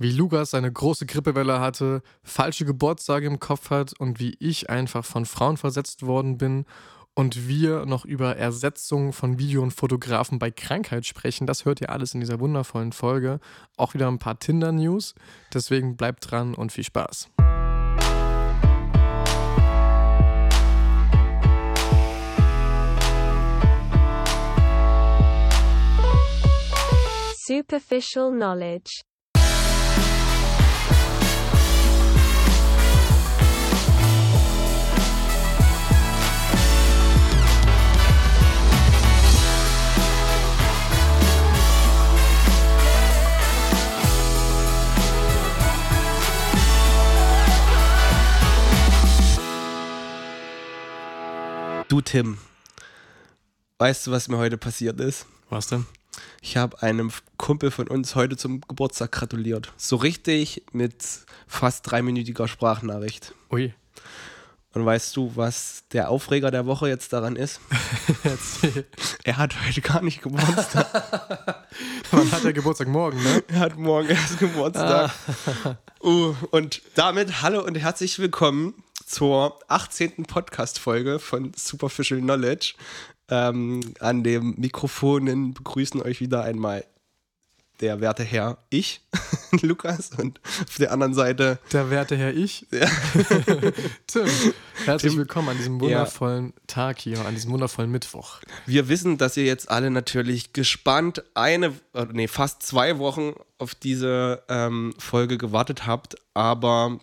wie Lukas seine große Grippewelle hatte, falsche Geburtsstage im Kopf hat und wie ich einfach von Frauen versetzt worden bin und wir noch über Ersetzung von Video- und Fotografen bei Krankheit sprechen. Das hört ihr alles in dieser wundervollen Folge. Auch wieder ein paar Tinder-News. Deswegen bleibt dran und viel Spaß. Superficial knowledge. Du, Tim, weißt du, was mir heute passiert ist? Was denn? Ich habe einem Kumpel von uns heute zum Geburtstag gratuliert. So richtig mit fast dreiminütiger Sprachnachricht. Ui. Und weißt du, was der Aufreger der Woche jetzt daran ist? Er hat heute gar nicht Geburtstag. Wann hat der Geburtstag morgen, ne? er hat morgen erst Geburtstag. Uh, und damit hallo und herzlich willkommen zur 18. Podcast-Folge von Superficial Knowledge. Ähm, an dem Mikrofonen begrüßen euch wieder einmal der werte Herr, ich, Lukas, und auf der anderen Seite Der werte Herr Ich. Tim, herzlich Tim. willkommen an diesem wundervollen Tag hier, an diesem wundervollen Mittwoch. Wir wissen, dass ihr jetzt alle natürlich gespannt eine, äh, nee, fast zwei Wochen auf diese ähm, Folge gewartet habt. Aber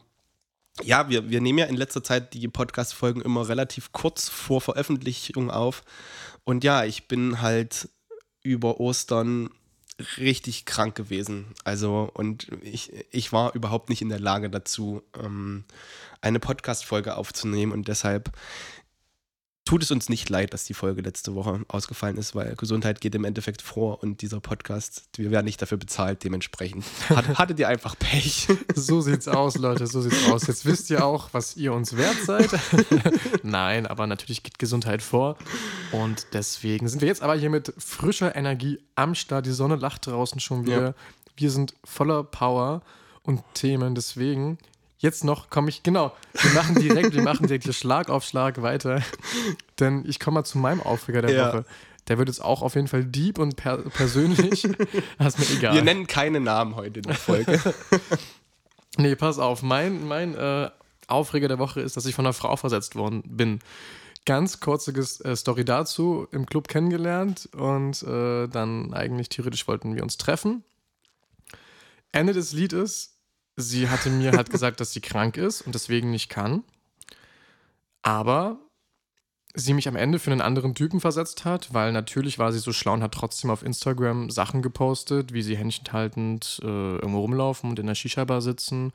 ja, wir, wir nehmen ja in letzter Zeit die Podcast-Folgen immer relativ kurz vor Veröffentlichung auf. Und ja, ich bin halt über Ostern richtig krank gewesen. Also, und ich, ich war überhaupt nicht in der Lage dazu, ähm, eine Podcast-Folge aufzunehmen. Und deshalb tut es uns nicht leid, dass die Folge letzte Woche ausgefallen ist, weil Gesundheit geht im Endeffekt vor und dieser Podcast, wir werden nicht dafür bezahlt, dementsprechend. Hat, hattet ihr einfach Pech. So sieht's aus, Leute, so sieht's aus. Jetzt wisst ihr auch, was ihr uns wert seid. Nein, aber natürlich geht Gesundheit vor. Und deswegen sind wir jetzt aber hier mit frischer Energie am Start. Die Sonne lacht draußen schon wieder. Ja. Wir sind voller Power und Themen. Deswegen, jetzt noch komme ich, genau, wir machen direkt, wir machen direkt hier Schlag auf Schlag weiter. Denn ich komme mal zu meinem Aufreger der Ja. Woche. Der wird jetzt auch auf jeden Fall deep und per persönlich. Das ist mir egal. Wir nennen keine Namen heute in der Folge. Nee, pass auf. Mein, mein äh, Aufreger der Woche ist, dass ich von einer Frau versetzt worden bin. Ganz kurze äh, Story dazu. Im Club kennengelernt und äh, dann eigentlich theoretisch wollten wir uns treffen. Ende des Liedes, sie hatte mir halt gesagt, dass sie krank ist und deswegen nicht kann. Aber sie mich am Ende für einen anderen Typen versetzt hat, weil natürlich war sie so schlau und hat trotzdem auf Instagram Sachen gepostet, wie sie händchenhaltend äh, irgendwo rumlaufen und in der Shisha-Bar sitzen.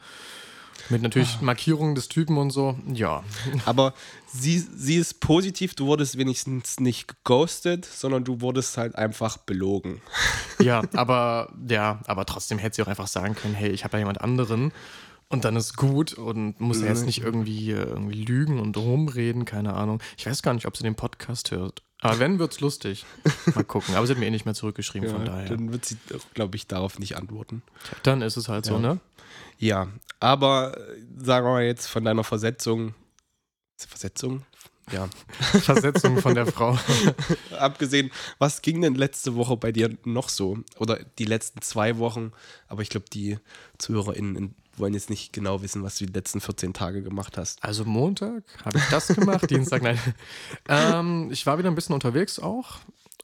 Mit natürlich Markierungen des Typen und so. Ja. Aber sie, sie ist positiv, du wurdest wenigstens nicht geghostet, sondern du wurdest halt einfach belogen. Ja, aber ja, aber trotzdem hätte sie auch einfach sagen können, hey, ich habe ja jemand anderen und dann ist gut und muss ja jetzt nicht irgendwie, äh, irgendwie lügen und rumreden, keine Ahnung. Ich weiß gar nicht, ob sie den Podcast hört. Aber wenn, wird's lustig. Mal gucken. Aber sie hat mir eh nicht mehr zurückgeschrieben, von daher. Dann, Dann wird sie, glaube ich, darauf nicht antworten. ist es halt so, Ja. ne? Ja, aber äh, sagen wir mal jetzt von deiner Versetzung. Versetzung? Ja. Versetzung von der Frau. Abgesehen, was ging denn letzte Woche bei dir noch so? Oder die letzten zwei Wochen? Aber ich glaube, die ZuhörerInnen in- wollen jetzt nicht genau wissen, was du die letzten 14 Tage gemacht hast. Also Montag habe ich das gemacht, Dienstag nein. Ähm, ich war wieder ein bisschen unterwegs auch.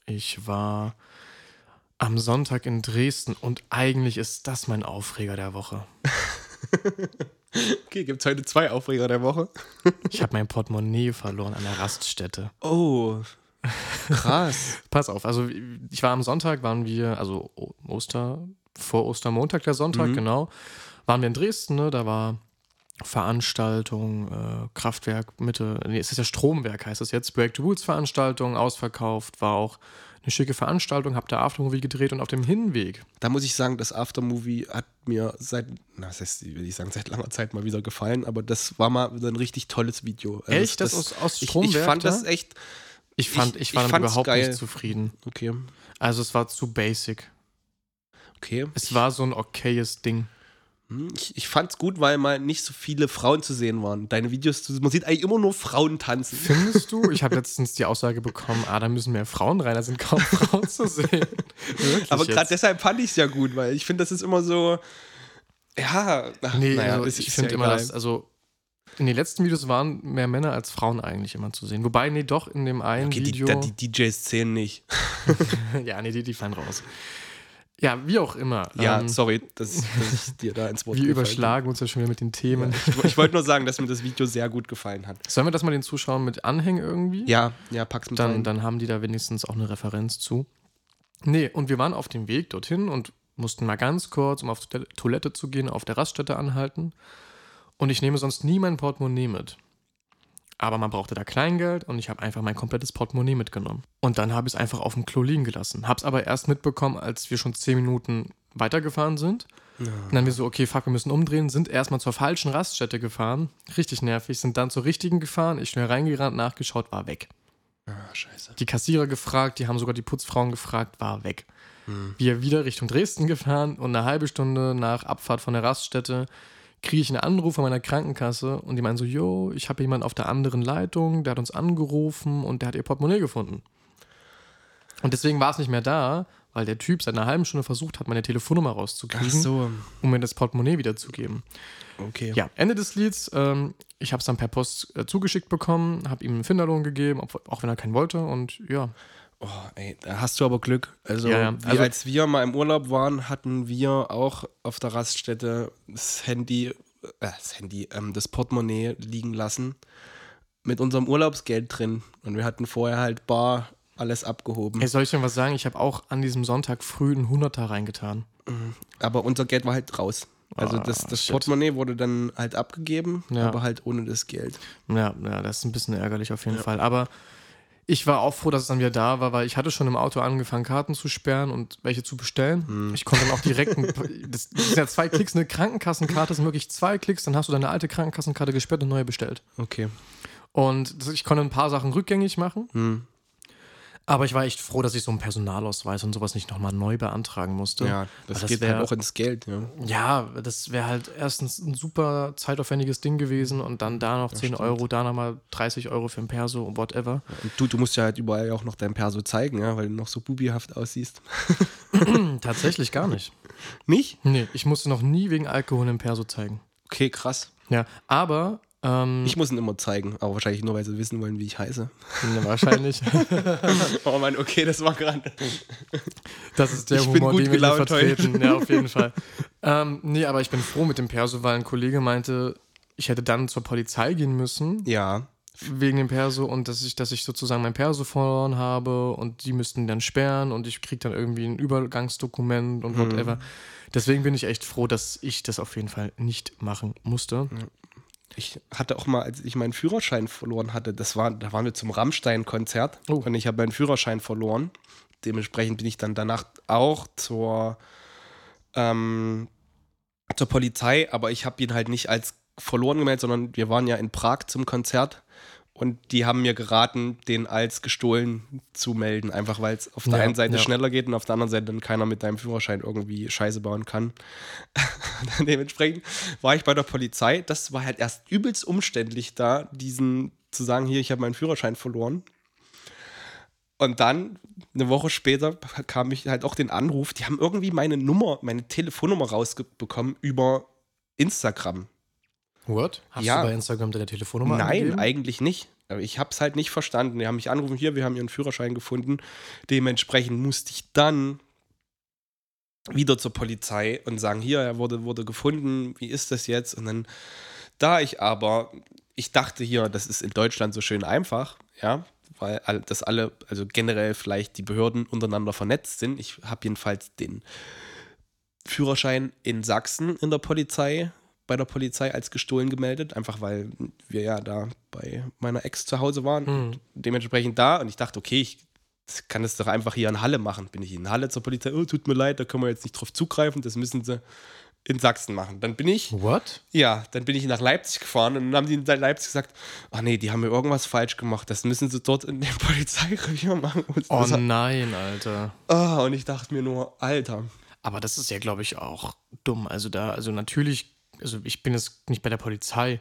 Ich war am Sonntag in Dresden und eigentlich ist das mein Aufreger der Woche. Okay, gibt es heute zwei Aufreger der Woche? Ich habe mein Portemonnaie verloren an der Raststätte. Oh, krass. Pass auf, also ich war am Sonntag, waren wir, also Oster, vor Ostermontag der Sonntag, Mhm. genau, waren wir in Dresden, ne? da war Veranstaltung, äh, Kraftwerk, Mitte, nee, es ist ja Stromwerk, heißt es jetzt, Break the Rules Veranstaltung, ausverkauft, war auch eine schicke Veranstaltung, hab da Aftermovie gedreht und auf dem Hinweg, Da muss ich sagen, das Aftermovie hat mir seit, na, das heißt, will ich sagen, seit langer Zeit mal wieder gefallen, aber das war mal ein richtig tolles Video. Also Echt? Das aus- aus ich, ich Stromwerk fand da? das echt, ich fand, Ich- ich, war ich überhaupt geil. nicht zufrieden. okay, Also es war zu basic. okay. Es war so ein okayes Ding. Hm, Ich, ich fand's gut, weil mal nicht so viele Frauen zu sehen waren. Deine Videos, man sieht eigentlich immer nur Frauen tanzen. Findest du? Ich habe letztens die Aussage bekommen, ah, da müssen mehr Frauen rein, da sind kaum Frauen zu sehen. Wirklich Aber gerade deshalb fand ich es ja gut, weil ich finde, das ist immer so. Ja, ach, Nee, naja, also ich ist finde ja immer, dass, also in den letzten Videos waren mehr Männer als Frauen eigentlich immer zu sehen. Wobei, nee, doch, in dem einen Okay, die, Video. da- die DJs zählen nicht. ja, nee, die, die fallen raus. Ja, wie auch immer. Ja, ähm, sorry, dass, dass ich dir da ins Wort wir überschlagen uns ja schon wieder mit den Themen. bin. Ich, ich wollte nur sagen, dass mir das Video sehr gut gefallen hat. Sollen wir das mal den Zuschauern mit anhängen irgendwie? Ja, ja, pack's mit dann, rein. dann haben die da wenigstens auch eine Referenz zu. Nee, und wir waren auf dem Weg dorthin und mussten mal ganz kurz, um auf die Toilette zu gehen, auf der Raststätte anhalten. Und ich nehme sonst nie mein Portemonnaie mit. Aber man brauchte da Kleingeld und ich habe einfach mein komplettes Portemonnaie mitgenommen. Und dann habe ich es einfach auf dem Klo liegen gelassen. Habe es aber erst mitbekommen, als wir schon zehn Minuten weitergefahren sind. Und dann wir so, okay, fuck, wir müssen umdrehen, sind erstmal zur falschen Raststätte gefahren. Richtig nervig, sind dann zur richtigen gefahren. Ich schnell reingerannt, nachgeschaut, war weg Ah, scheiße. die Kassierer gefragt, die haben sogar die Putzfrauen gefragt, war weg. Wir wieder Richtung Dresden gefahren und eine halbe Stunde nach Abfahrt von der Raststätte kriege ich einen Anruf von meiner Krankenkasse und die meinen so, yo, ich habe jemanden auf der anderen Leitung, der hat uns angerufen und der hat ihr Portemonnaie gefunden. Und deswegen war es nicht mehr da, weil der Typ seit einer halben Stunde versucht hat, meine Telefonnummer rauszukriegen, so, um mir das Portemonnaie wiederzugeben. okay. Ja, Ende des Lieds. Ähm, ich habe es dann per Post äh, zugeschickt bekommen, habe ihm einen Finderlohn gegeben, auch wenn er keinen wollte. Und ja, Oh, ey, da hast du aber Glück. Also, Ja, ja. Also- als wir mal im Urlaub waren, hatten wir auch auf der Raststätte das Handy, äh, das Handy, ähm, das Portemonnaie liegen lassen mit unserem Urlaubsgeld drin. Und wir hatten vorher halt bar alles abgehoben. Ey, soll ich dir was sagen? Ich habe auch an diesem Sonntag früh einen Hunderter reingetan. Aber unser Geld war halt raus. Also Ah, das, das shit. Portemonnaie wurde dann halt abgegeben, Ja. aber halt ohne das Geld. Ja, ja, das ist ein bisschen ärgerlich auf jeden Fall. Aber ich war auch froh, dass es dann wieder da war, weil ich hatte schon im Auto angefangen, Karten zu sperren und welche zu bestellen. Ich konnte dann auch direkt, ein, das, das sind ja zwei Klicks, eine Krankenkassenkarte sind wirklich zwei Klicks, dann hast du deine alte Krankenkassenkarte gesperrt und neue bestellt. Okay. Und ich konnte ein paar Sachen rückgängig machen. Hm. Aber ich war echt froh, dass ich so einen Personalausweis und sowas nicht nochmal neu beantragen musste. Ja, das, Weil geht wär- halt auch ins Geld. Ja. Ja, das wäre halt erstens ein super zeitaufwendiges Ding gewesen und dann da noch 10 stimmt. Euro, da nochmal 30 Euro für ein Perso, whatever. Und du, du musst ja halt überall auch noch dein Perso zeigen, ja, weil du noch so bubihaft aussiehst. Tatsächlich gar nicht. Nicht? Nee, ich musste noch nie wegen Alkohol ein Perso zeigen. Okay, krass. Ja, aber ähm, Ich muss ihn immer zeigen, aber wahrscheinlich nur, weil sie wissen wollen, wie ich heiße. ne, wahrscheinlich. Oh Mann, okay, das war gerade. Das ist der Ich bin Humor, gut den wir vertreten. Ja, auf jeden Fall. ähm, nee, aber ich bin froh mit dem Perso, weil ein Kollege meinte, ich hätte dann zur Polizei gehen müssen Ja. wegen dem Perso und dass ich, dass ich sozusagen mein Perso verloren habe und die müssten dann sperren und ich kriege dann irgendwie ein Übergangsdokument und whatever. Deswegen bin ich echt froh, dass ich das auf jeden Fall nicht machen musste. Ich hatte auch mal, als ich meinen Führerschein verloren hatte, das war, da waren wir zum Rammstein-Konzert Oh. und ich habe meinen Führerschein verloren. Dementsprechend bin ich dann danach auch zur, ähm, zur Polizei, aber ich habe ihn halt nicht als verloren gemeldet, sondern wir waren ja in Prag zum Konzert und die haben mir geraten, den als gestohlen zu melden, einfach weil es auf der Ja, einen Seite ja. schneller geht und auf der anderen Seite dann keiner mit deinem Führerschein irgendwie Scheiße bauen kann. Dementsprechend war ich bei der Polizei. Das war halt erst übelst umständlich da, diesen zu sagen, hier, ich habe meinen Führerschein verloren. Und dann, eine Woche später, kam ich halt auch den Anruf, die haben irgendwie meine Nummer, meine Telefonnummer rausbekommen über Instagram. What? Hast Ja. du bei Instagram deine Telefonnummer Nein, angegeben? eigentlich nicht. Aber ich habe es halt nicht verstanden. Die haben mich angerufen, hier, wir haben ihren Führerschein gefunden. Dementsprechend musste ich dann wieder zur Polizei und sagen, hier, er wurde, wurde gefunden, wie ist das jetzt? Und dann, da ich aber, ich dachte hier, das ist in Deutschland so schön einfach, ja, weil all- das alle, also generell vielleicht die Behörden untereinander vernetzt sind. Ich habe jedenfalls den Führerschein in Sachsen in der Polizei, bei der Polizei als gestohlen gemeldet, einfach weil wir ja da bei meiner Ex zu Hause waren. Hm. Dementsprechend da und ich dachte, okay, ich kann das doch einfach hier in Halle machen. Bin ich in Halle zur Polizei, oh, tut mir leid, da können wir jetzt nicht drauf zugreifen, das müssen sie in Sachsen machen. Dann bin ich, What? ja, dann bin ich nach Leipzig gefahren und dann haben die in Leipzig gesagt, ach nee, die haben mir irgendwas falsch gemacht, das müssen sie dort in dem Polizeirevier machen. Und, Oh nein, Alter. ah, und ich dachte mir nur, Alter, Aber das ist ja, glaube ich, auch dumm. Also da, also natürlich, also ich bin jetzt nicht bei der Polizei,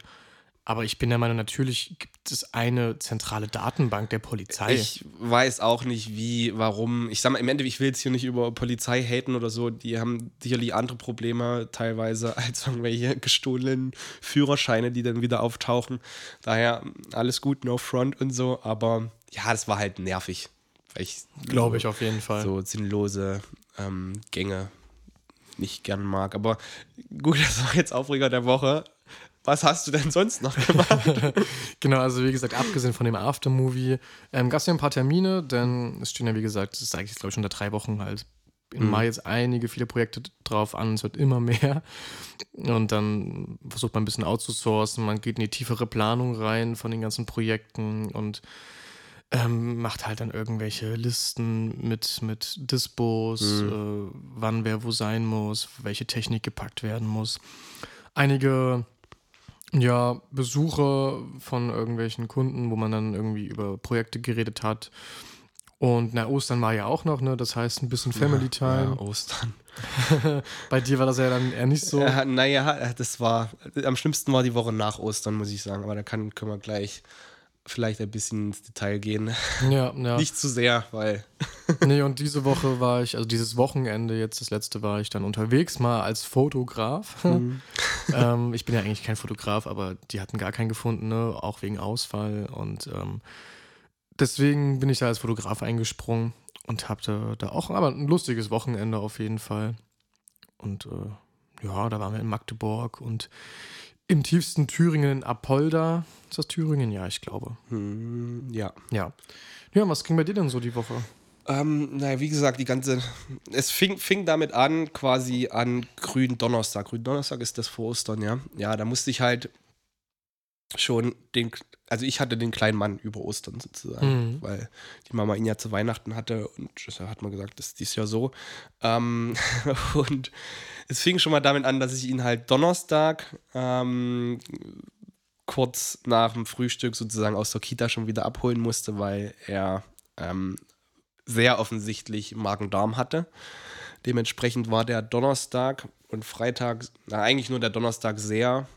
aber ich bin der Meinung, natürlich gibt es eine zentrale Datenbank der Polizei. Ich weiß auch nicht, wie, warum. Ich sag mal, im Endeffekt, ich will jetzt hier nicht über Polizei haten oder so. Die haben sicherlich andere Probleme teilweise als irgendwelche gestohlenen Führerscheine, die dann wieder auftauchen. Daher alles gut, no front und so. Aber ja, das war halt nervig. Glaube ich auf jeden Fall. so sinnlose ähm, Gänge nicht gern mag. Aber gut, das war jetzt Aufreger der Woche. Was hast du denn sonst noch gemacht? Genau, also wie gesagt, abgesehen von dem Aftermovie, ähm, gab es ja ein paar Termine, denn es stehen ja, wie gesagt, das sage ich jetzt, glaube ich, schon seit drei Wochen halt im Mhm. Mai jetzt einige, viele Projekte drauf an, es wird immer mehr. Und dann versucht man ein bisschen outzusourcen, man geht in die tiefere Planung rein von den ganzen Projekten und ähm, macht halt dann irgendwelche Listen mit, mit Dispos, Mhm. äh, wann wer wo sein muss, welche Technik gepackt werden muss. Einige ja, Besuche von irgendwelchen Kunden, wo man dann irgendwie über Projekte geredet hat. Und na, Ostern war ja auch noch, ne? Das heißt ein bisschen Family Time. Ja, Ostern. Bei dir war das ja dann eher nicht so. Ja, naja, das war, am schlimmsten war die Woche nach Ostern, muss ich sagen. Aber da kann, können wir gleich vielleicht ein bisschen ins Detail gehen. Ja, ja. Nicht zu sehr, weil. Nee, und diese Woche war ich, also dieses Wochenende, jetzt das letzte, war ich dann unterwegs mal als Fotograf. ähm, ich bin ja eigentlich kein Fotograf, aber die hatten gar keinen gefunden, ne? auch wegen Ausfall. Und ähm, deswegen bin ich da als Fotograf eingesprungen und hatte da auch aber ein lustiges Wochenende auf jeden Fall. Und äh, ja, da waren wir in Magdeburg und im tiefsten Thüringen in Apolda. Ist das Thüringen? Ja, ich glaube. Hm, ja. Ja. Ja, was ging bei dir denn so die Woche? Ähm, naja, wie gesagt, die ganze. Es fing, fing damit an, quasi an Grünen Donnerstag. Grünen Donnerstag ist das vor Ostern, ja. Ja, da musste ich halt schon den. Also, ich hatte den kleinen Mann über Ostern sozusagen, Mhm. weil die Mama ihn ja zu Weihnachten hatte und das hat man gesagt, das ist dies Jahr so. Ähm, und es fing schon mal damit an, dass ich ihn halt Donnerstag ähm, kurz nach dem Frühstück sozusagen aus der Kita schon wieder abholen musste, weil er ähm, sehr offensichtlich Magen-Darm hatte. Dementsprechend war der Donnerstag und Freitag, na, eigentlich nur der Donnerstag sehr,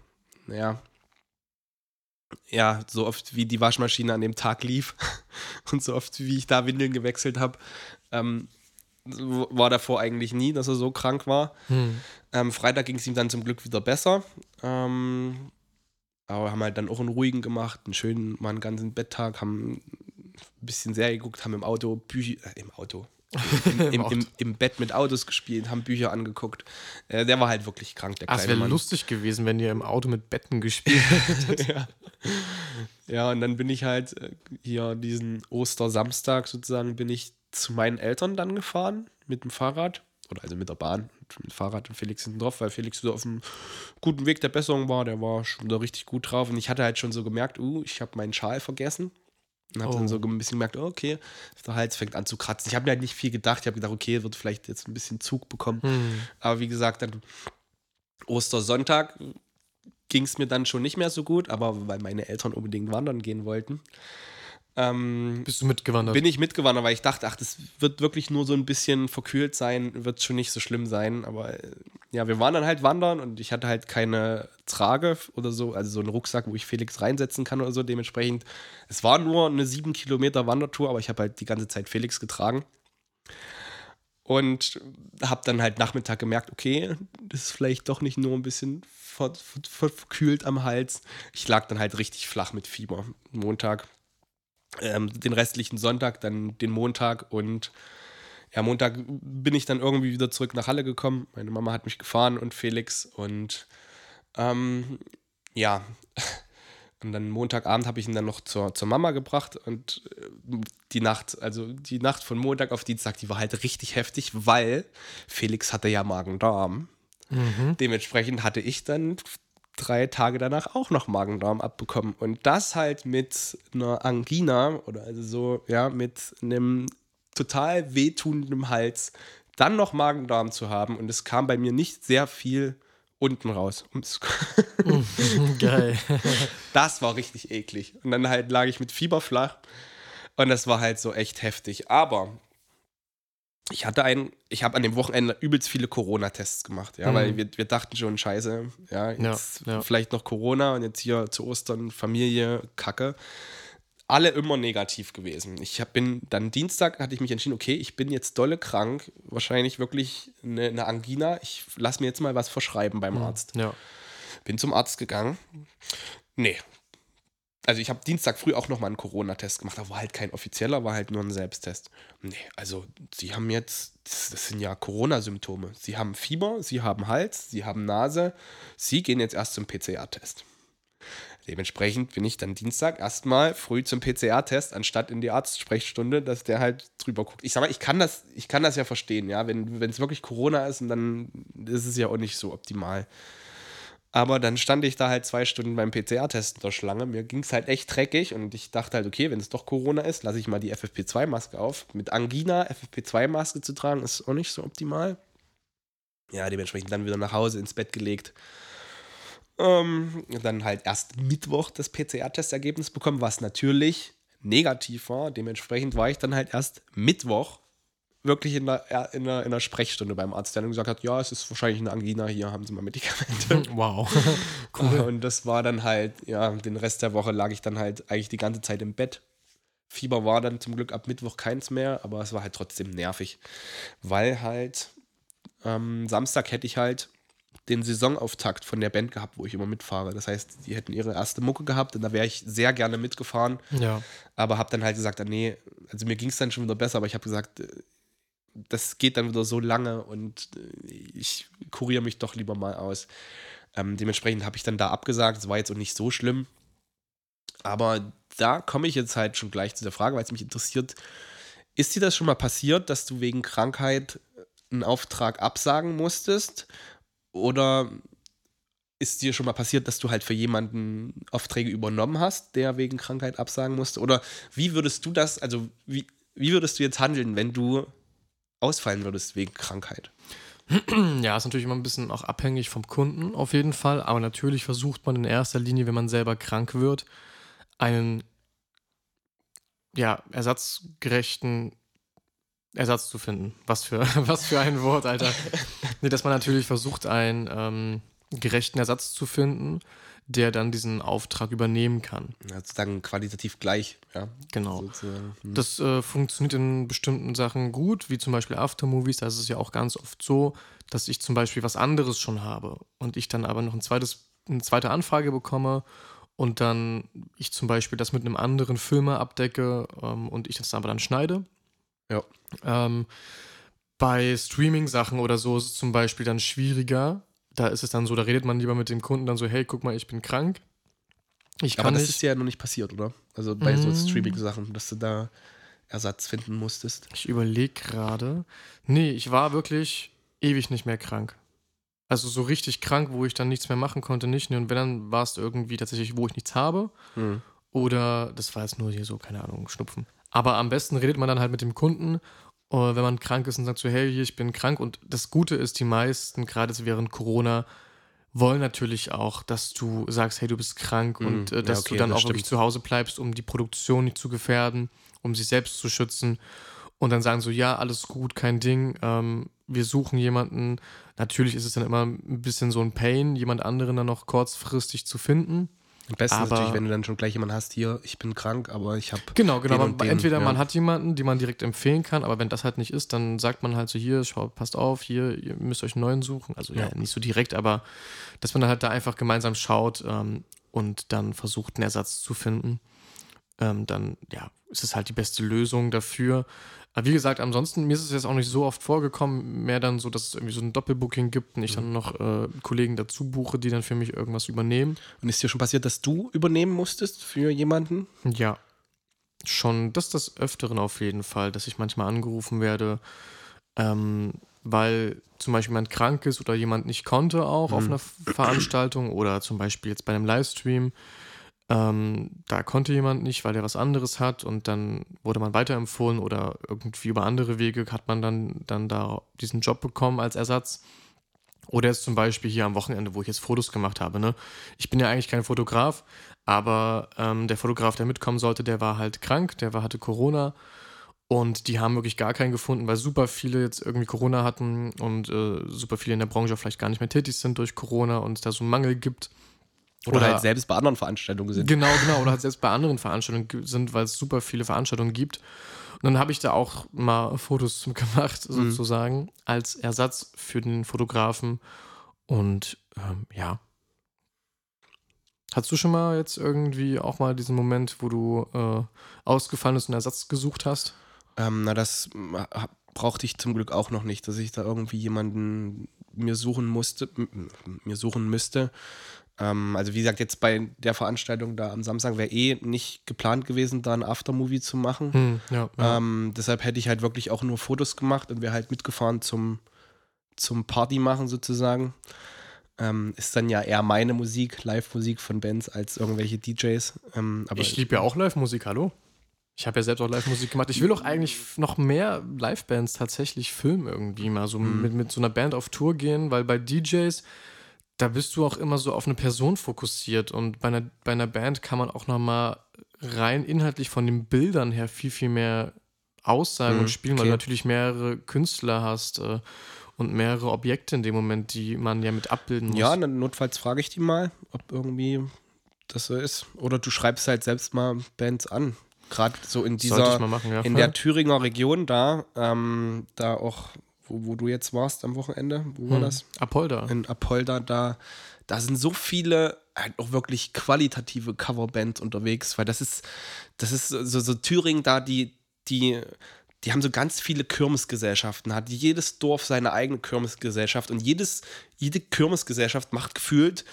ja, ja, so oft wie die Waschmaschine an dem Tag lief und so oft wie ich da Windeln gewechselt habe, ähm, war davor eigentlich nie, dass er so krank war. Hm. Ähm, Freitag ging es ihm dann zum Glück wieder besser. Ähm, aber haben halt dann auch einen ruhigen gemacht, einen schönen, mal einen ganzen Betttag, haben ein bisschen Serie geguckt, haben im Auto Bücher, äh, im Auto, im, im, im, Bett mit Autos gespielt, haben Bücher angeguckt. Äh, der war halt wirklich krank, der es kleine wäre Mann. lustig gewesen, wenn ihr im Auto mit Betten gespielt hättet. ja. ja, und dann bin ich halt äh, hier diesen Ostersamstag sozusagen, bin ich zu meinen Eltern dann gefahren mit dem Fahrrad. Oder also mit der Bahn, mit dem Fahrrad und Felix hinten drauf, weil Felix so auf einem guten Weg der Besserung war. Der war schon wieder richtig gut drauf. Und ich hatte halt schon so gemerkt, uh, ich habe meinen Schal vergessen. Und habe Oh. dann so ein bisschen gemerkt, oh, okay, der Hals fängt an zu kratzen. Ich habe mir halt nicht viel gedacht. Ich habe gedacht, okay, wird vielleicht jetzt ein bisschen Zug bekommen. Hm. Aber wie gesagt, dann Ostersonntag ging es mir dann schon nicht mehr so gut, aber weil meine Eltern unbedingt wandern gehen wollten, ähm, Bist du mitgewandert? bin ich mitgewandert, weil ich dachte, ach, das wird wirklich nur so ein bisschen verkühlt sein, wird schon nicht so schlimm sein. Aber äh, ja, wir waren dann halt wandern und ich hatte halt keine Trage oder so, also so einen Rucksack, wo ich Felix reinsetzen kann oder so. Dementsprechend, es war nur eine sieben Kilometer Wandertour, aber ich habe halt die ganze Zeit Felix getragen. Und habe dann halt Nachmittag gemerkt, okay, das ist vielleicht doch nicht nur ein bisschen ver ver ver verkühlt am Hals. Ich lag dann halt richtig flach mit Fieber. Montag, ähm, den restlichen Sonntag, dann den Montag und ja, Montag bin ich dann irgendwie wieder zurück nach Halle gekommen. Meine Mama hat mich gefahren und Felix und ähm, ja. Und dann Montagabend habe ich ihn dann noch zur, zur Mama gebracht und äh, die Nacht, also die Nacht von Montag auf Dienstag, die war halt richtig heftig, weil Felix hatte ja Magen-Darm. Mhm. Dementsprechend hatte ich dann drei Tage danach auch noch Magen-Darm abbekommen. Und das halt mit einer Angina oder also so, ja, mit einem total wehtuenden Hals, dann noch Magen-Darm zu haben. Und es kam bei mir nicht sehr viel unten raus. Geil. Das war richtig eklig. Und dann halt lag ich mit Fieber flach. Und das war halt so echt heftig. Aber ich hatte einen, ich habe an dem Wochenende übelst viele Corona-Tests gemacht, ja, Mhm. weil wir, wir dachten schon, scheiße, ja, jetzt Ja, ja. vielleicht noch Corona und jetzt hier zu Ostern Familie, Kacke. Alle immer negativ gewesen. Ich hab, bin dann Dienstag, hatte ich mich entschieden, okay, ich bin jetzt dolle krank, wahrscheinlich wirklich eine, eine Angina. Ich lass mir jetzt mal was verschreiben beim Arzt. Ja. Bin zum Arzt gegangen. Nee. Also ich habe Dienstag früh auch nochmal einen Corona-Test gemacht, aber war halt kein offizieller, war halt nur ein Selbsttest. Nee, also sie haben jetzt, das, das sind ja Corona-Symptome. Sie haben Fieber, sie haben Hals, sie haben Nase, sie gehen jetzt erst zum PCR-Test. Dementsprechend bin ich dann Dienstag erstmal früh zum PCR-Test, anstatt in die Arztsprechstunde, dass der halt drüber guckt. Ich sag mal, ich kann das, ich kann das ja verstehen, ja. Wenn es wirklich Corona ist, und dann ist es ja auch nicht so optimal. Aber dann stand ich da halt zwei Stunden beim PCR-Test in der Schlange. Mir ging es halt echt dreckig und ich dachte halt, okay, wenn es doch Corona ist, lasse ich mal die FFP2-Maske auf. Mit Angina FFP2-Maske zu tragen, ist auch nicht so optimal. Ja, dementsprechend dann wieder nach Hause ins Bett gelegt. Ähm, dann halt erst Mittwoch das PCR-Testergebnis bekommen, was natürlich negativ war. Dementsprechend war ich dann halt erst Mittwoch wirklich in der, in der, in der Sprechstunde beim Arzt, der dann gesagt hat, ja, es ist wahrscheinlich eine Angina, hier haben Sie mal Medikamente. Wow. Und das war dann halt, ja, den Rest der Woche lag ich dann halt eigentlich die ganze Zeit im Bett. Fieber war dann zum Glück ab Mittwoch keins mehr, aber es war halt trotzdem nervig, weil halt am Samstag hätte ich halt den Saisonauftakt von der Band gehabt, wo ich immer mitfahre. Das heißt, die hätten ihre erste Mucke gehabt und da wäre ich sehr gerne mitgefahren, Ja. aber habe dann halt gesagt, ah, nee, also mir ging es dann schon wieder besser, aber ich habe gesagt, äh, das geht dann wieder so lange und äh, ich kuriere mich doch lieber mal aus. Ähm, dementsprechend habe ich dann da abgesagt. Es war jetzt auch nicht so schlimm. Aber da komme ich jetzt halt schon gleich zu der Frage, weil es mich interessiert. Ist dir das schon mal passiert, dass du wegen Krankheit einen Auftrag absagen musstest? Oder ist dir schon mal passiert, dass du halt für jemanden Aufträge übernommen hast, der wegen Krankheit absagen musste? Oder wie würdest du das, also wie, wie würdest du jetzt handeln, wenn du ausfallen würdest wegen Krankheit? Ja, ist natürlich immer ein bisschen auch abhängig vom Kunden auf jeden Fall, aber natürlich versucht man in erster Linie, wenn man selber krank wird, einen ja, ersatzgerechten Ersatz zu finden. Was für, was für ein Wort, Alter. nee, dass man natürlich versucht, einen ähm, gerechten Ersatz zu finden, der dann diesen Auftrag übernehmen kann. Ja, sozusagen qualitativ gleich, ja. Genau. Hm. Das äh, funktioniert in bestimmten Sachen gut, wie zum Beispiel Aftermovies. Da ist es ja auch ganz oft so, dass ich zum Beispiel was anderes schon habe und ich dann aber noch ein zweites, eine zweite Anfrage bekomme und dann ich zum Beispiel das mit einem anderen Filmer abdecke ähm, und ich das aber dann schneide. Ja. Ähm, bei Streaming-Sachen oder so ist es zum Beispiel dann schwieriger. Da ist es dann so, da redet man lieber mit dem Kunden dann so, hey, guck mal, ich bin krank. Ich Aber kann das nicht. ist ja noch nicht passiert, oder? Also bei so Mm. Streaming-Sachen, dass du da Ersatz finden musstest. Ich überlege gerade. Nee, ich war wirklich ewig nicht mehr krank. Also so richtig krank, wo ich dann nichts mehr machen konnte, nicht. Nee, Und wenn, dann war es irgendwie tatsächlich, wo ich nichts habe. Hm. Oder das war jetzt nur hier so, keine Ahnung, Schnupfen. Aber am besten redet man dann halt mit dem Kunden, äh, wenn man krank ist und sagt so, hey, hier, ich bin krank. Und das Gute ist, die meisten, gerade während Corona, wollen natürlich auch, dass du sagst, hey, du bist krank Mhm. und äh, Ja, dass okay, du dann das auch wirklich stimmt. zu Hause bleibst, um die Produktion nicht zu gefährden, um sich selbst zu schützen. Und dann sagen so, ja, alles gut, kein Ding, ähm, wir suchen jemanden. Natürlich ist es dann immer ein bisschen so ein Pain, jemand anderen dann noch kurzfristig zu finden. Am besten Aber- natürlich, wenn du dann schon gleich jemanden hast, hier, ich bin krank, aber ich habe. Genau, genau. Den den, entweder ja. man hat jemanden, den man direkt empfehlen kann, aber wenn das halt nicht ist, dann sagt man halt so, hier, schau, passt auf, hier, ihr müsst euch einen neuen suchen. Also ja, Ja. nicht so direkt, aber dass man dann halt da einfach gemeinsam schaut ähm, und dann versucht, einen Ersatz zu finden. Ähm, dann, ja, ist es halt die beste Lösung dafür. Aber wie gesagt, ansonsten, mir ist es jetzt auch nicht so oft vorgekommen, mehr dann so, dass es irgendwie so ein Doppelbooking gibt und ich dann noch äh, Kollegen dazu buche, die dann für mich irgendwas übernehmen. Und ist dir schon passiert, dass du übernehmen musstest für jemanden? Ja, schon das des Öfteren auf jeden Fall, dass ich manchmal angerufen werde, ähm, weil zum Beispiel jemand krank ist oder jemand nicht konnte auch auf Mhm. einer Veranstaltung oder zum Beispiel jetzt bei einem Livestream. Ähm, da konnte jemand nicht, weil er was anderes hat und dann wurde man weiterempfohlen oder irgendwie über andere Wege hat man dann, dann da diesen Job bekommen als Ersatz. Oder jetzt zum Beispiel hier am Wochenende, wo ich jetzt Fotos gemacht habe. Ne? Ich bin ja eigentlich kein Fotograf, aber ähm, der Fotograf, der mitkommen sollte, der war halt krank, der war, hatte Corona. Und die haben wirklich gar keinen gefunden, weil super viele jetzt irgendwie Corona hatten und äh, super viele in der Branche vielleicht gar nicht mehr tätig sind durch Corona und es da so einen Mangel gibt. Oder, oder, halt selbst bei anderen Veranstaltungen sind. Genau, genau. Oder halt selbst bei anderen Veranstaltungen sind, weil es super viele Veranstaltungen gibt. Und dann habe ich da auch mal Fotos gemacht, mhm. sozusagen, mhm. als Ersatz für den Fotografen. Und ähm, ja. Hast du schon mal jetzt irgendwie auch mal diesen Moment, wo du äh, ausgefallen bist und Ersatz gesucht hast? Ähm, na, das brauchte ich zum Glück auch noch nicht, dass ich da irgendwie jemanden mir suchen musste, mir suchen müsste. Ähm, also wie gesagt, jetzt bei der Veranstaltung da am Samstag wäre eh nicht geplant gewesen, da ein Aftermovie zu machen. Hm, ja, ja. Ähm, deshalb hätte ich halt wirklich auch nur Fotos gemacht und wäre halt mitgefahren zum, zum Party machen sozusagen. Ähm, ist dann ja eher meine Musik, Live-Musik von Bands als irgendwelche DJs. Ähm, ich liebe ja auch Live-Musik, hallo? Ich habe ja selbst auch Live-Musik gemacht. Ich will auch eigentlich noch mehr Live-Bands tatsächlich filmen irgendwie mal, so mhm. mit, mit so einer Band auf Tour gehen, weil bei DJs, da bist du auch immer so auf eine Person fokussiert und bei einer, bei einer Band kann man auch noch mal rein inhaltlich von den Bildern her viel, viel mehr aussagen mhm, und spielen, okay. weil du natürlich mehrere Künstler hast äh, und mehrere Objekte in dem Moment, die man ja mit abbilden muss. Ja, dann notfalls frage ich die mal, ob irgendwie das so ist. Oder du schreibst halt selbst mal Bands an gerade so in dieser, machen, ja, in der Thüringer Region da, ähm, da auch, wo, wo, du jetzt warst am Wochenende, wo hm. war das? Apolda. In Apolda, da, da sind so viele halt auch wirklich qualitative Coverbands unterwegs, weil das ist, das ist so, so Thüringen da, die, die, die haben so ganz viele Kirmesgesellschaften, hat jedes Dorf seine eigene Kirmesgesellschaft und jedes, jede Kirmesgesellschaft macht gefühlt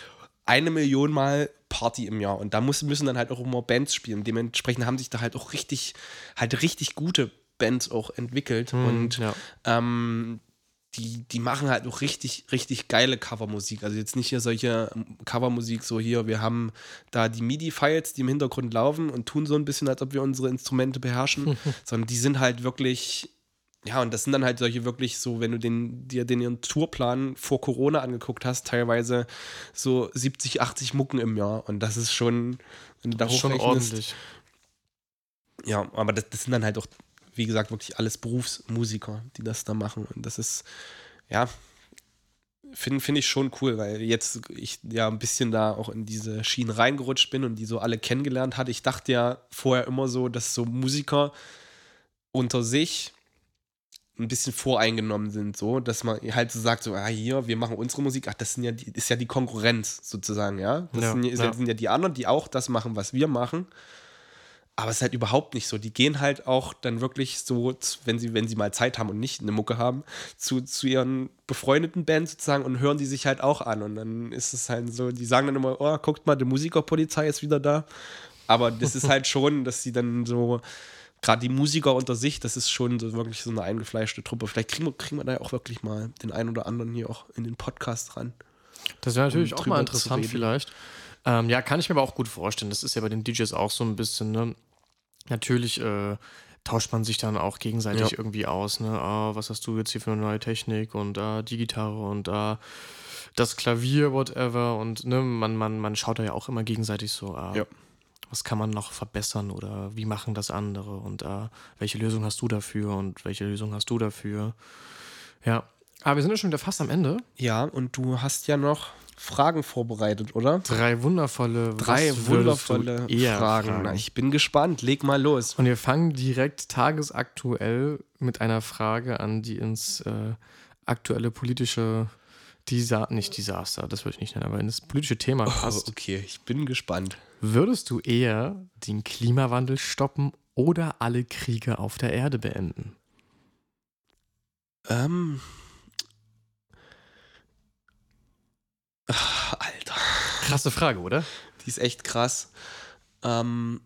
eine Million Mal Party im Jahr. Und da muss, müssen dann halt auch immer Bands spielen. Dementsprechend haben sich da halt auch richtig, halt richtig gute Bands auch entwickelt. Hm, und ja. ähm, die, die machen halt auch richtig, richtig geile Covermusik. Also jetzt nicht hier solche Covermusik, so hier, wir haben da die MIDI-Files, die im Hintergrund laufen und tun so ein bisschen, als ob wir unsere Instrumente beherrschen, sondern die sind halt wirklich ja, und das sind dann halt solche wirklich so, wenn du den, dir den ihren Tourplan vor Corona angeguckt hast, teilweise so 70, 80 Mucken im Jahr. Und das ist schon, wenn du da schon ordentlich. Ja, aber das, das sind dann halt auch, wie gesagt, wirklich alles Berufsmusiker, die das da machen. Und das ist, ja, finde find ich schon cool, weil jetzt ich ja ein bisschen da auch in diese Schienen reingerutscht bin und die so alle kennengelernt hatte. Ich dachte ja vorher immer so, dass so Musiker unter sich ein bisschen voreingenommen sind, so, dass man halt so sagt, so, ah, hier, wir machen unsere Musik, ach, das sind ja die, ist ja die Konkurrenz sozusagen, ja. Das ja, sind, ja. sind ja die anderen, die auch das machen, was wir machen. Aber es ist halt überhaupt nicht so. Die gehen halt auch dann wirklich so, wenn sie, wenn sie mal Zeit haben und nicht eine Mucke haben, zu, zu ihren befreundeten Bands sozusagen und hören die sich halt auch an. Und dann ist es halt so, die sagen dann immer, oh, guckt mal, die Musikerpolizei ist wieder da. Aber das ist halt schon, dass sie dann so, gerade die Musiker unter sich, das ist schon so wirklich so eine eingefleischte Truppe. Vielleicht kriegen wir, kriegen wir da ja auch wirklich mal den einen oder anderen hier auch in den Podcast ran. Das wäre natürlich um auch mal interessant, vielleicht. Ähm, ja, kann ich mir aber auch gut vorstellen. Das ist ja bei den DJs auch so ein bisschen, ne? Natürlich äh, tauscht man sich dann auch gegenseitig ja. irgendwie aus, ne? Ah, was hast du jetzt hier für eine neue Technik und ah, die Gitarre und ah, das Klavier, whatever. Und ne, man, man, man schaut da ja auch immer gegenseitig so, ah, ja was kann man noch verbessern oder wie machen das andere und äh, welche Lösung hast du dafür und welche Lösung hast du dafür. Ja, aber wir sind ja schon wieder fast am Ende. Ja, und du hast ja noch Fragen vorbereitet, oder? Drei wundervolle, Drei wundervolle Fragen. Fragen. Ich bin gespannt. Leg mal los. Und wir fangen direkt tagesaktuell mit einer Frage an, die ins äh, aktuelle politische Disa nicht Desaster, das würde ich nicht nennen, aber ins politische Thema oh, passt. Oh, okay, ich bin gespannt. Würdest du eher den Klimawandel stoppen oder alle Kriege auf der Erde beenden? Ähm. Ach, Alter. Krasse Frage, oder? Die ist echt krass. Ähm,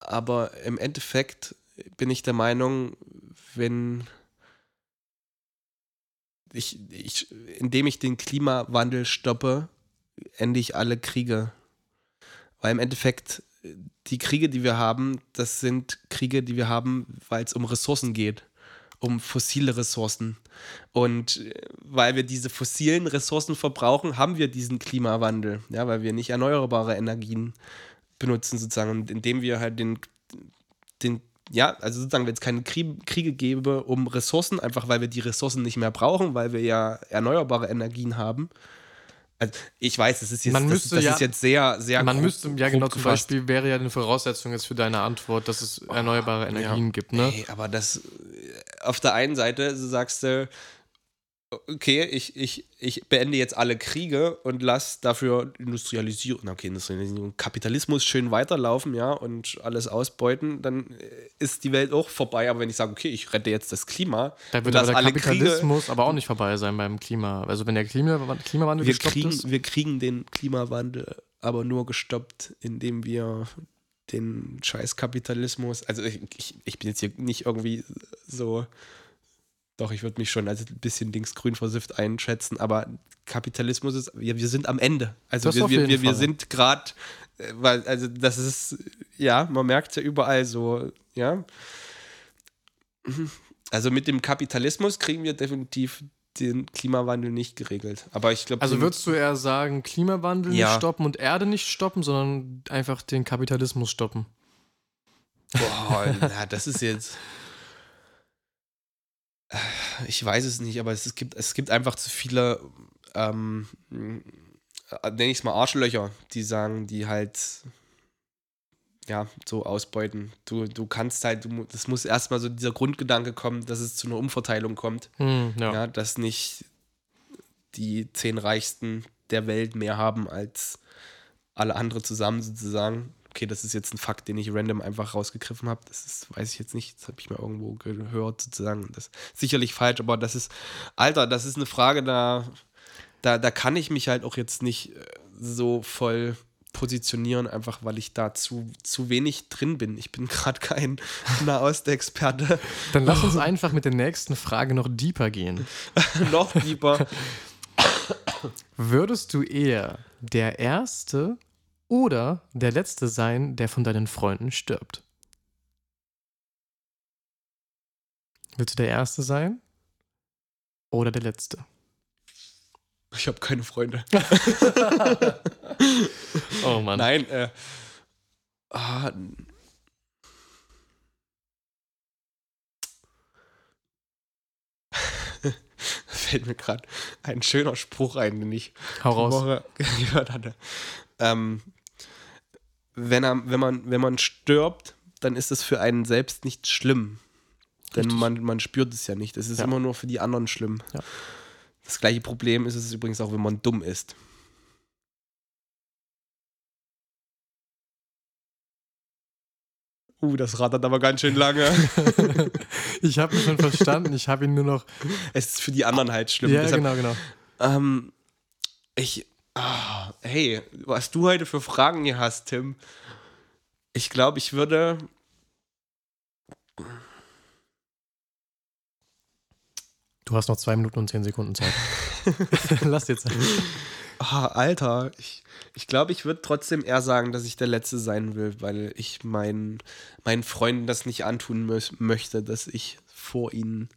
aber im Endeffekt bin ich der Meinung, wenn ich, ich, indem ich den Klimawandel stoppe, ende ich alle Kriege. Weil im Endeffekt die Kriege, die wir haben, das sind Kriege, die wir haben, weil es um Ressourcen geht, um fossile Ressourcen. Und äh, weil wir diese fossilen Ressourcen verbrauchen, haben wir diesen Klimawandel, ja, weil wir nicht erneuerbare Energien benutzen sozusagen. Und indem wir halt den, den ja, also sozusagen, wenn es keine Krieg, Kriege gäbe um Ressourcen, einfach weil wir die Ressourcen nicht mehr brauchen, weil wir ja erneuerbare Energien haben. Also ich weiß, das ist jetzt, Man das, müsste das ja- ist jetzt sehr, sehr Man grob- müsste, ja genau, zum gefasst. Beispiel wäre ja eine Voraussetzung jetzt für deine Antwort, dass es erneuerbare Energien gibt, ne? Ey, aber das auf der einen Seite so sagst du, okay, ich, ich, ich beende jetzt alle Kriege und lass dafür Industrialisierung, okay, Industrialisierung, Kapitalismus schön weiterlaufen, ja, und alles ausbeuten, dann äh, ist die Welt auch vorbei. Aber wenn ich sage, okay, ich rette jetzt das Klima, Da und wird aber der alle Kriege, Kapitalismus aber auch nicht vorbei sein beim Klima. Also wenn der Klima, Klimawandel wir gestoppt kriegen, ist. wir kriegen den Klimawandel aber nur gestoppt, indem wir den scheiß Kapitalismus, also ich, ich, ich bin jetzt hier nicht irgendwie so, doch, ich würde mich schon als ein bisschen linksgrün versifft einschätzen, aber Kapitalismus ist, wir, wir sind am Ende. Also Das wir, auf wir, wir, wir sind gerade, weil, also das ist, ja, man merkt es ja überall so, ja. Also mit dem Kapitalismus kriegen wir definitiv den Klimawandel nicht geregelt. Aber ich glaube, Also würdest du eher sagen, Klimawandel Ja. nicht stoppen und Erde nicht stoppen, sondern einfach den Kapitalismus stoppen? Boah, na, das ist jetzt. Ich weiß es nicht, aber es, gibt, es gibt einfach zu viele, ähm, nenne ich es mal Arschlöcher, die sagen, die halt ja, so ausbeuten. Du, du kannst halt, du, das muss erstmal so dieser Grundgedanke kommen, dass es zu einer Umverteilung kommt. Hm, ja. Ja. dass nicht die zehn Reichsten der Welt mehr haben als alle anderen zusammen sozusagen. Okay, das ist jetzt ein Fakt, den ich random einfach rausgegriffen habe. Das ist, weiß ich jetzt nicht. Das habe ich mal irgendwo gehört sozusagen. Das ist sicherlich falsch, aber das ist, Alter, das ist eine Frage, da, da, da kann ich mich halt auch jetzt nicht äh, so voll positionieren, einfach weil ich da zu, zu wenig drin bin. Ich bin gerade kein Nahost-Experte. Dann lass uns einfach mit der nächsten Frage noch deeper gehen. Noch lieber. Würdest du eher der Erste oder der Letzte sein, der von deinen Freunden stirbt? Willst du der Erste sein oder der Letzte? Ich habe keine Freunde. Oh Mann. Nein, äh. Ah, fällt mir gerade ein schöner Spruch ein, den ich Hau raus. Woche gehört hatte. Ähm, wenn, er, wenn, man, wenn man stirbt, dann ist es für einen selbst nicht schlimm. Denn Richtig. man, man spürt es ja nicht. Es ist Ja. immer nur für die anderen schlimm. Ja. Das gleiche Problem ist es übrigens auch, wenn man dumm ist. Uh, das rattert aber ganz schön lange. ich habe ihn schon verstanden. Ich habe ihn nur noch. es ist für die anderen halt schlimm. ja, Deshalb, genau, genau. ähm, ich, ah, hey, was du heute für Fragen hier hast, Tim. Ich glaube, ich würde. Du hast noch zwei Minuten und zehn Sekunden Zeit. Lass Zeit. Ah, Alter, ich, ich glaube, ich würde trotzdem eher sagen, dass ich der Letzte sein will, weil ich meinen, meinen Freunden das nicht antun mö möchte, dass ich vor ihnen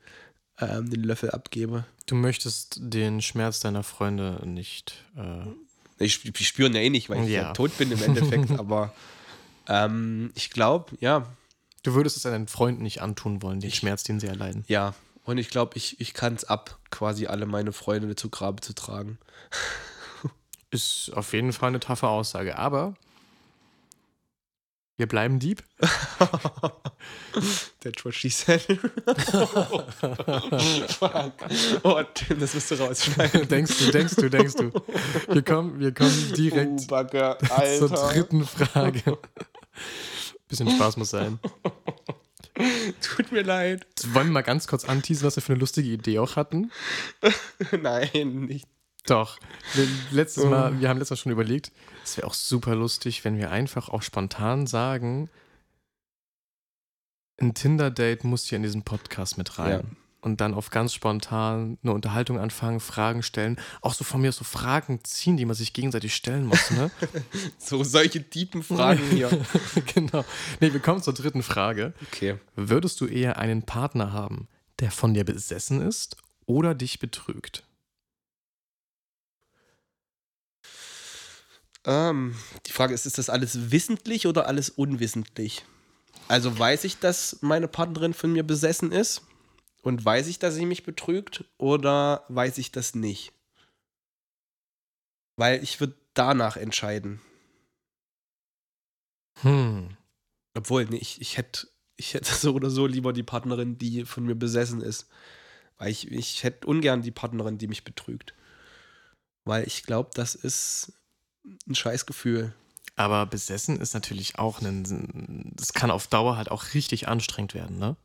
ähm, den Löffel abgebe. Du möchtest den Schmerz deiner Freunde nicht. Äh, Ich, die spüren ja eh nicht, weil ich ja. Ja. tot bin im Endeffekt, aber ähm, ich glaube, ja, du würdest es deinen Freunden nicht antun wollen, den Schmerz, den sie erleiden. ja. Und ich glaube, ich, ich kann es ab, quasi alle meine Freunde zu Grabe zu tragen. Ist auf jeden Fall eine taffe Aussage. Aber wir bleiben Dieb. That's what she said. Fuck. Oh, Tim, das musst du rausschneiden. denkst du, denkst du, denkst du. Wir kommen, wir kommen direkt Uh, Backe, zur dritten Frage. Bisschen Spaß muss sein. Tut mir leid. Wollen wir mal ganz kurz anteasen, was wir für eine lustige Idee auch hatten? Nein, nicht. Doch. Wir, letztes Mal, wir haben letztes Mal schon überlegt, es wäre auch super lustig, wenn wir einfach auch spontan sagen, ein Tinder-Date muss hier in diesen Podcast mit rein. Ja. Und dann auf ganz spontan eine Unterhaltung anfangen, Fragen stellen. Auch so von mir aus so Fragen ziehen, die man sich gegenseitig stellen muss. Ne? So solche tiefen Fragen hier. genau. Nee, wir kommen zur dritten Frage. Okay. Würdest du eher einen Partner haben, der von dir besessen ist oder dich betrügt? Ähm, die Frage ist, ist das alles wissentlich oder alles unwissentlich? Also weiß ich, dass meine Partnerin von mir besessen ist? Und weiß ich, dass sie mich betrügt? Oder weiß ich das nicht? Weil ich würde danach entscheiden. Hm. Obwohl, nee, ich, ich hätte ich hätte so oder so lieber die Partnerin, die von mir besessen ist. Weil ich, ich hätte ungern die Partnerin, die mich betrügt. Weil ich glaube, das ist ein Scheißgefühl. Aber besessen ist natürlich auch ein. Das kann auf Dauer halt auch richtig anstrengend werden, ne?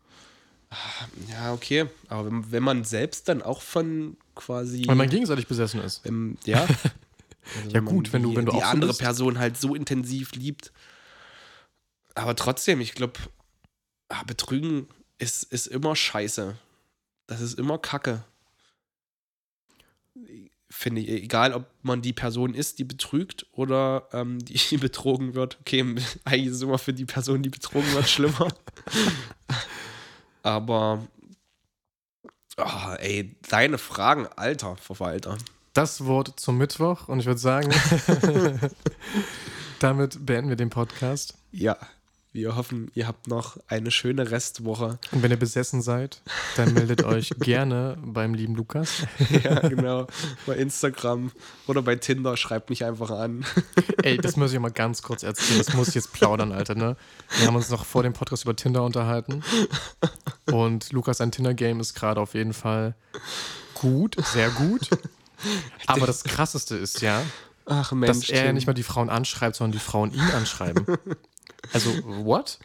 Ja, okay. Aber wenn, wenn man selbst dann auch von quasi. Weil man gegenseitig besessen ist. Wenn, ja. Also Ja, gut, wenn du- die, wenn du die auch so andere bist. Person halt so intensiv liebt. Aber trotzdem, ich glaube, Betrügen ist, ist immer scheiße. Das ist immer Kacke. Finde ich, egal ob man die Person ist, die betrügt oder ähm, die betrogen wird. Okay, eigentlich ist es immer für die Person, die betrogen wird, schlimmer. Aber, oh, ey, deine Fragen, alter Verwalter. Das Wort zum Mittwoch und ich würde sagen, damit beenden wir den Podcast. Ja, wir hoffen, ihr habt noch eine schöne Restwoche. Und wenn ihr besessen seid, dann meldet euch gerne beim lieben Lukas. ja, genau. Bei Instagram oder bei Tinder, schreibt mich einfach an. Ey, das muss ich mal ganz kurz erzählen. Das muss ich jetzt plaudern, Alter, ne? Wir haben uns noch vor dem Podcast über Tinder unterhalten. Und Lukas, ein Tinder-Game ist gerade auf jeden Fall gut, sehr gut. Aber das Krasseste ist ja, Ach dass er ja nicht mal die Frauen anschreibt, sondern die Frauen ihn anschreiben. Also, what?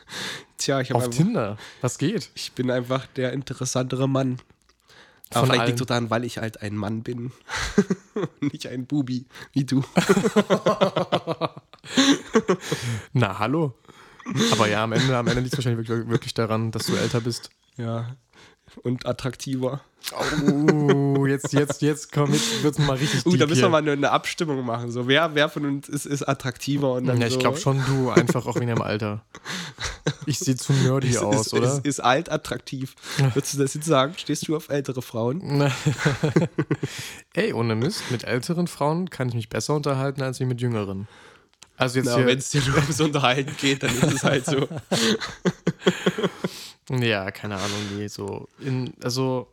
Tja, ich, hab Auf einfach, Tinder? Was geht? ich bin einfach der interessantere Mann. Aber Von vielleicht allen. liegt es daran, weil ich halt ein Mann bin. nicht ein Bubi wie du. Na, hallo? Aber ja, am Ende, am Ende liegt es wahrscheinlich wirklich, wirklich daran, dass du älter bist. Ja. Und attraktiver. Oh, jetzt, jetzt, jetzt komm, jetzt wird's mal richtig Uh, da müssen wir mal eine, eine Abstimmung machen. So, wer, wer von uns ist, ist attraktiver? Und dann Ja, ich so, glaube schon du, einfach auch wegen deinem Alter. Ich sehe zu nerdy Ist, aus, ist, oder? Ist, ist alt attraktiv. Würdest du das jetzt sagen? Stehst du auf ältere Frauen? Ey, ohne Mist, mit älteren Frauen kann ich mich besser unterhalten als mit jüngeren. Also jetzt wenn es dir nur ums Unterhalten geht, dann ist es halt so. ja, keine Ahnung, nee, so in, also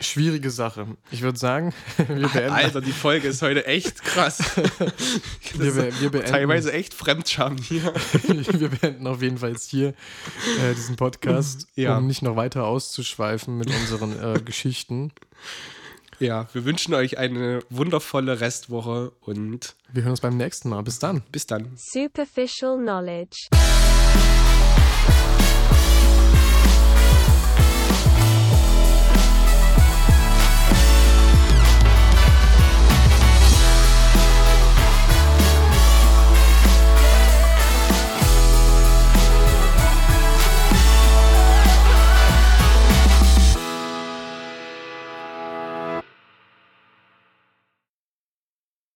schwierige Sache. Ich würde sagen, wir beenden, Alter, die Folge ist heute echt krass. wir, be- wir beenden Teilweise echt Fremdscham hier. wir beenden auf jeden Fall jetzt hier äh, diesen Podcast, Ja. um nicht noch weiter auszuschweifen mit unseren äh, Geschichten. Ja, wir wünschen euch eine wundervolle Restwoche und Wir hören uns beim nächsten Mal. Bis dann. bis dann. Superficial knowledge.